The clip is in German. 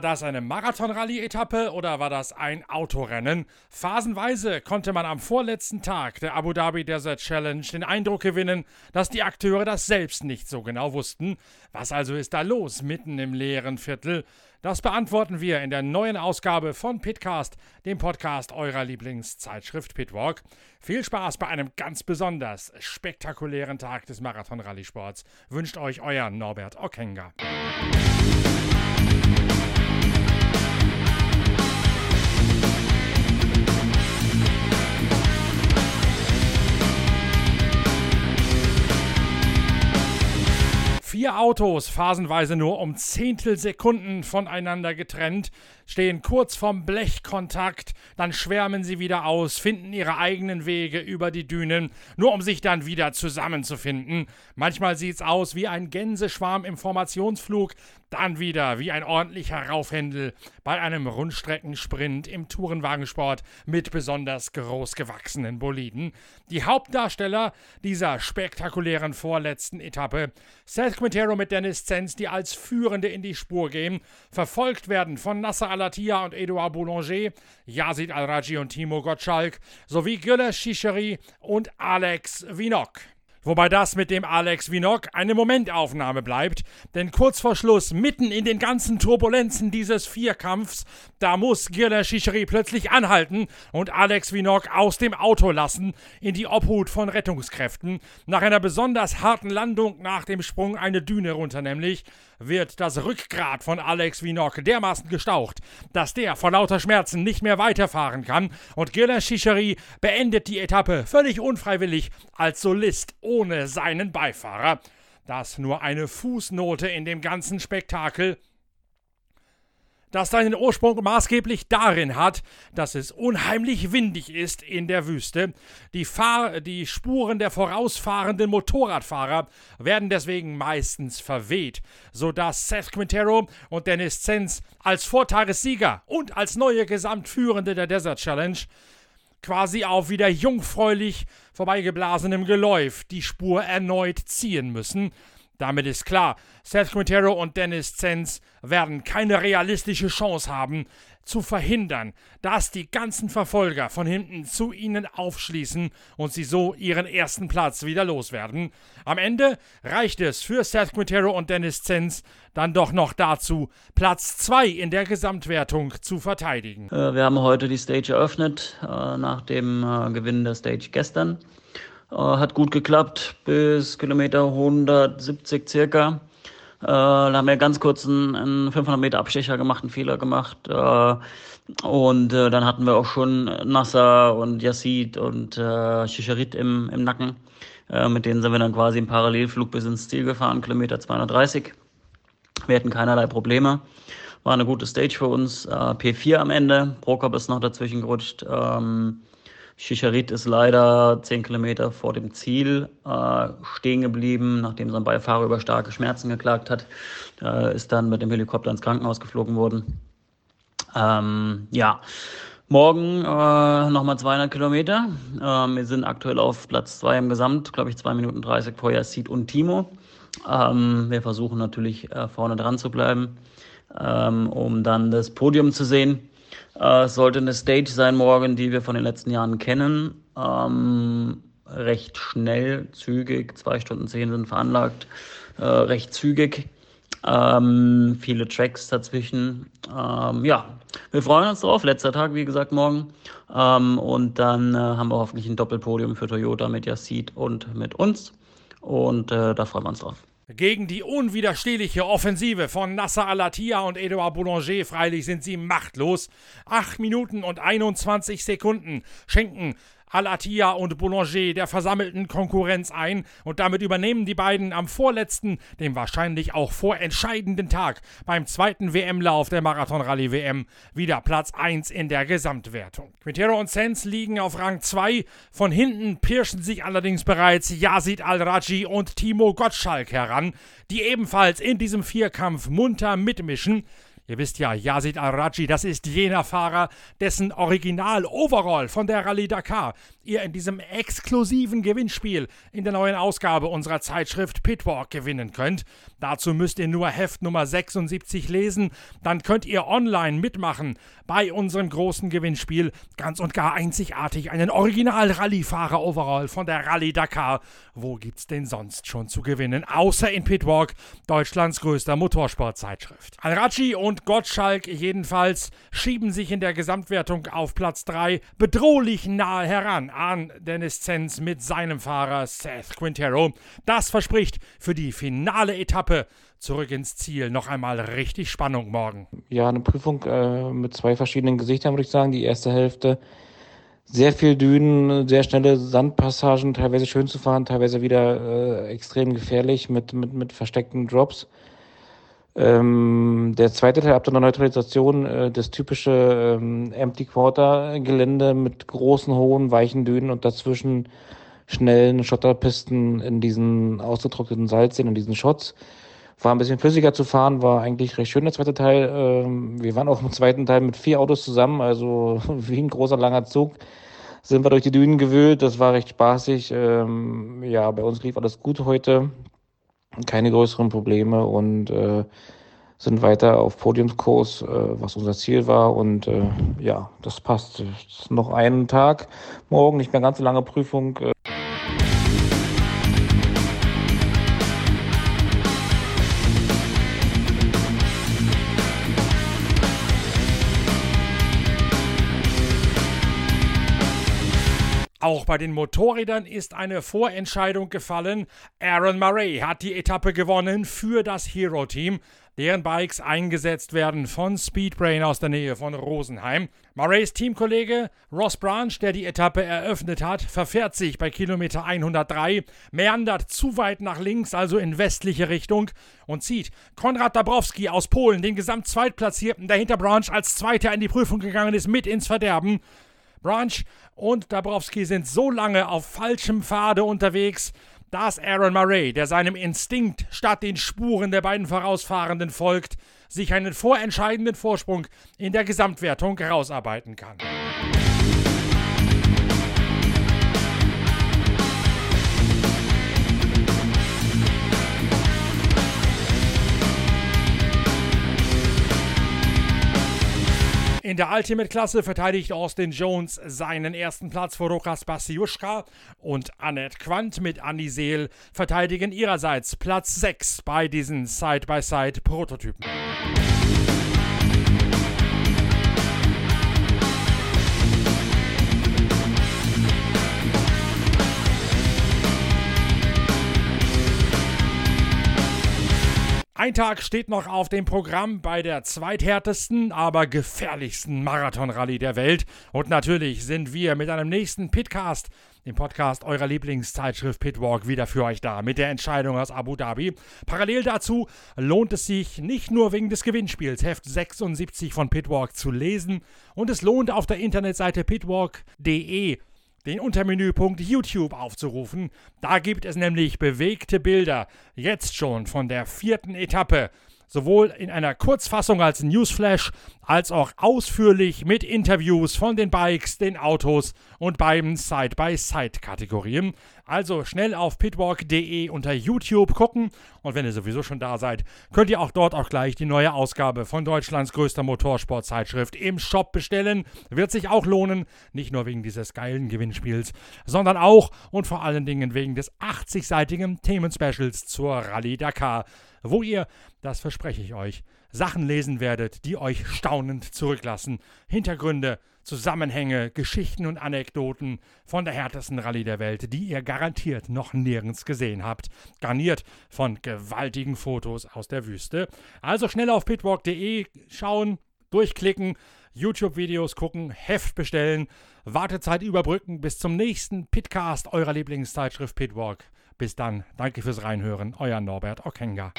War das eine Marathon-Rallye-Etappe oder war das ein Autorennen? Phasenweise konnte man am vorletzten Tag der Abu Dhabi Desert Challenge den Eindruck gewinnen, dass die Akteure das selbst nicht so genau wussten. Was also ist da los mitten im leeren Viertel? Das beantworten wir in der neuen Ausgabe von Pitcast, dem Podcast eurer Lieblingszeitschrift Pitwalk. Viel Spaß bei einem ganz besonders spektakulären Tag des Marathon-Rallye-Sports wünscht euch euer Norbert Ockenger. Vier Autos, phasenweise nur um Zehntelsekunden voneinander getrennt, stehen kurz vorm Blechkontakt, dann schwärmen sie wieder aus, finden ihre eigenen Wege über die Dünen, nur um sich dann wieder zusammenzufinden. Manchmal sieht's aus wie ein Gänseschwarm im Formationsflug, dann wieder wie ein ordentlicher Raufhändel bei einem Rundstreckensprint im Tourenwagensport mit besonders groß gewachsenen Boliden. Die Hauptdarsteller dieser spektakulären vorletzten Etappe, Seth Quintero mit Dennis Zenz, die als Führende in die Spur gehen, verfolgt werden von Nasser Alatia und Edouard Boulanger, Yazid Al-Raji und Timo Gottschalk sowie Gülle Shisheri und Alex Vinok. Wobei das mit dem Alex Vinok eine Momentaufnahme bleibt, denn kurz vor Schluss, mitten in den ganzen Turbulenzen dieses Vierkampfs, da muss Girler Shisheri plötzlich anhalten und Alex Vinok aus dem Auto lassen, in die Obhut von Rettungskräften. Nach einer besonders harten Landung nach dem Sprung eine Düne runter nämlich, wird das Rückgrat von Alex Vinok dermaßen gestaucht, dass der vor lauter Schmerzen nicht mehr weiterfahren kann und Girler Shisheri beendet die Etappe völlig unfreiwillig als Solist ohne seinen Beifahrer. Das nur eine Fußnote in dem ganzen Spektakel das seinen Ursprung maßgeblich darin hat, dass es unheimlich windig ist in der Wüste. Die, Fahr die Spuren der vorausfahrenden Motorradfahrer werden deswegen meistens verweht, sodass Seth Quintero und Dennis Zenz als Vortagessieger und als neue Gesamtführende der Desert Challenge quasi auf wieder jungfräulich vorbeigeblasenem Geläuf die Spur erneut ziehen müssen, damit ist klar, Seth Quintero und Dennis Zenz werden keine realistische Chance haben, zu verhindern, dass die ganzen Verfolger von hinten zu ihnen aufschließen und sie so ihren ersten Platz wieder loswerden. Am Ende reicht es für Seth Quintero und Dennis Zenz dann doch noch dazu, Platz 2 in der Gesamtwertung zu verteidigen. Äh, wir haben heute die Stage eröffnet, äh, nach dem äh, Gewinn der Stage gestern. Äh, hat gut geklappt bis Kilometer 170 circa. Äh, da haben wir ganz kurz einen, einen 500 Meter Abstecher gemacht, einen Fehler gemacht. Äh, und äh, dann hatten wir auch schon Nasser und Yassid und äh, Shisharit im, im Nacken. Äh, mit denen sind wir dann quasi im Parallelflug bis ins Ziel gefahren, Kilometer 230. Wir hatten keinerlei Probleme. War eine gute Stage für uns. Äh, P4 am Ende. Prokop ist noch dazwischen gerutscht. Ähm, Chicharit ist leider zehn Kilometer vor dem Ziel äh, stehen geblieben, nachdem sein Beifahrer über starke Schmerzen geklagt hat. Äh, ist dann mit dem Helikopter ins Krankenhaus geflogen worden. Ähm, ja, morgen äh, nochmal 200 Kilometer. Ähm, wir sind aktuell auf Platz 2 im Gesamt, glaube ich, 2 Minuten 30 vor Yassid und Timo. Ähm, wir versuchen natürlich äh, vorne dran zu bleiben, ähm, um dann das Podium zu sehen. Äh, es sollte eine Stage sein morgen, die wir von den letzten Jahren kennen. Ähm, recht schnell, zügig, zwei Stunden zehn sind veranlagt, äh, recht zügig. Ähm, viele Tracks dazwischen. Ähm, ja, wir freuen uns drauf. Letzter Tag, wie gesagt, morgen. Ähm, und dann äh, haben wir hoffentlich ein Doppelpodium für Toyota mit Yassid und mit uns. Und äh, da freuen wir uns drauf. Gegen die unwiderstehliche Offensive von Nasser Alatia und Edouard Boulanger freilich sind sie machtlos. 8 Minuten und 21 Sekunden schenken Alatia und Boulanger der versammelten Konkurrenz ein und damit übernehmen die beiden am vorletzten, dem wahrscheinlich auch vorentscheidenden Tag beim zweiten WM-Lauf der Marathon-Rallye-WM wieder Platz 1 in der Gesamtwertung. Quintero und Sens liegen auf Rang 2, von hinten pirschen sich allerdings bereits Yazid Al-Raji und Timo Gottschalk heran, die ebenfalls in diesem Vierkampf munter mitmischen. Ihr wisst ja, Yazid Araji, das ist jener Fahrer, dessen Original-Overall von der Rallye Dakar ihr in diesem exklusiven Gewinnspiel in der neuen Ausgabe unserer Zeitschrift Pitwalk gewinnen könnt. Dazu müsst ihr nur Heft Nummer 76 lesen, dann könnt ihr online mitmachen bei unserem großen Gewinnspiel. Ganz und gar einzigartig einen Original-Rallye-Fahrer-Overall von der Rallye Dakar. Wo gibt's denn sonst schon zu gewinnen, außer in Pitwalk, Deutschlands größter Motorsportzeitschrift. Al-Raji und Gottschalk jedenfalls schieben sich in der Gesamtwertung auf Platz 3 bedrohlich nahe heran an Dennis Zenz mit seinem Fahrer Seth Quintero. Das verspricht für die finale Etappe zurück ins Ziel noch einmal richtig Spannung morgen. Ja, eine Prüfung äh, mit zwei verschiedenen Gesichtern, würde ich sagen. Die erste Hälfte sehr viel Dünen, sehr schnelle Sandpassagen, teilweise schön zu fahren, teilweise wieder äh, extrem gefährlich mit, mit, mit versteckten Drops. Ähm, der zweite Teil ab der Neutralisation, äh, das typische ähm, Empty Quarter Gelände mit großen, hohen, weichen Dünen und dazwischen schnellen Schotterpisten in diesen ausgetrockneten Salzseen, in diesen Shots. War ein bisschen flüssiger zu fahren, war eigentlich recht schön der zweite Teil. Ähm, wir waren auch im zweiten Teil mit vier Autos zusammen, also wie ein großer, langer Zug sind wir durch die Dünen gewühlt. Das war recht spaßig. Ähm, ja, bei uns lief alles gut heute keine größeren Probleme und äh, sind weiter auf Podiumskurs, äh, was unser Ziel war. Und äh, ja, das passt. Noch einen Tag, morgen nicht mehr ganz so lange Prüfung. Auch bei den Motorrädern ist eine Vorentscheidung gefallen. Aaron Murray hat die Etappe gewonnen für das Hero-Team, deren Bikes eingesetzt werden von Speedbrain aus der Nähe von Rosenheim. Murrays Teamkollege Ross Branch, der die Etappe eröffnet hat, verfährt sich bei Kilometer 103, meandert zu weit nach links, also in westliche Richtung, und zieht Konrad Dabrowski aus Polen, den Gesamtzweitplatzierten, der hinter Branch als Zweiter in die Prüfung gegangen ist, mit ins Verderben. Branch und Dabrowski sind so lange auf falschem Pfade unterwegs, dass Aaron Murray, der seinem Instinkt statt den Spuren der beiden Vorausfahrenden folgt, sich einen vorentscheidenden Vorsprung in der Gesamtwertung herausarbeiten kann. In der Ultimate-Klasse verteidigt Austin Jones seinen ersten Platz vor Rokas Basiuschka und Annette Quandt mit Annie Seel verteidigen ihrerseits Platz 6 bei diesen Side-by-Side-Prototypen. Ein Tag steht noch auf dem Programm bei der zweithärtesten, aber gefährlichsten Marathonrallye der Welt. Und natürlich sind wir mit einem nächsten Pitcast, dem Podcast eurer Lieblingszeitschrift Pitwalk, wieder für euch da mit der Entscheidung aus Abu Dhabi. Parallel dazu lohnt es sich nicht nur wegen des Gewinnspiels Heft 76 von Pitwalk zu lesen und es lohnt auf der Internetseite pitwalk.de den Untermenüpunkt YouTube aufzurufen. Da gibt es nämlich bewegte Bilder, jetzt schon von der vierten Etappe sowohl in einer Kurzfassung als Newsflash, als auch ausführlich mit Interviews von den Bikes, den Autos und beiden Side-by-Side-Kategorien. Also schnell auf pitwalk.de unter YouTube gucken und wenn ihr sowieso schon da seid, könnt ihr auch dort auch gleich die neue Ausgabe von Deutschlands größter Motorsportzeitschrift im Shop bestellen. Wird sich auch lohnen, nicht nur wegen dieses geilen Gewinnspiels, sondern auch und vor allen Dingen wegen des 80-seitigen Themenspecials zur Rallye Dakar wo ihr, das verspreche ich euch, Sachen lesen werdet, die euch staunend zurücklassen. Hintergründe, Zusammenhänge, Geschichten und Anekdoten von der härtesten Rallye der Welt, die ihr garantiert noch nirgends gesehen habt. Garniert von gewaltigen Fotos aus der Wüste. Also schnell auf pitwalk.de schauen, durchklicken, YouTube-Videos gucken, Heft bestellen, Wartezeit überbrücken bis zum nächsten Pitcast eurer Lieblingszeitschrift Pitwalk. Bis dann, danke fürs Reinhören, euer Norbert Okenga.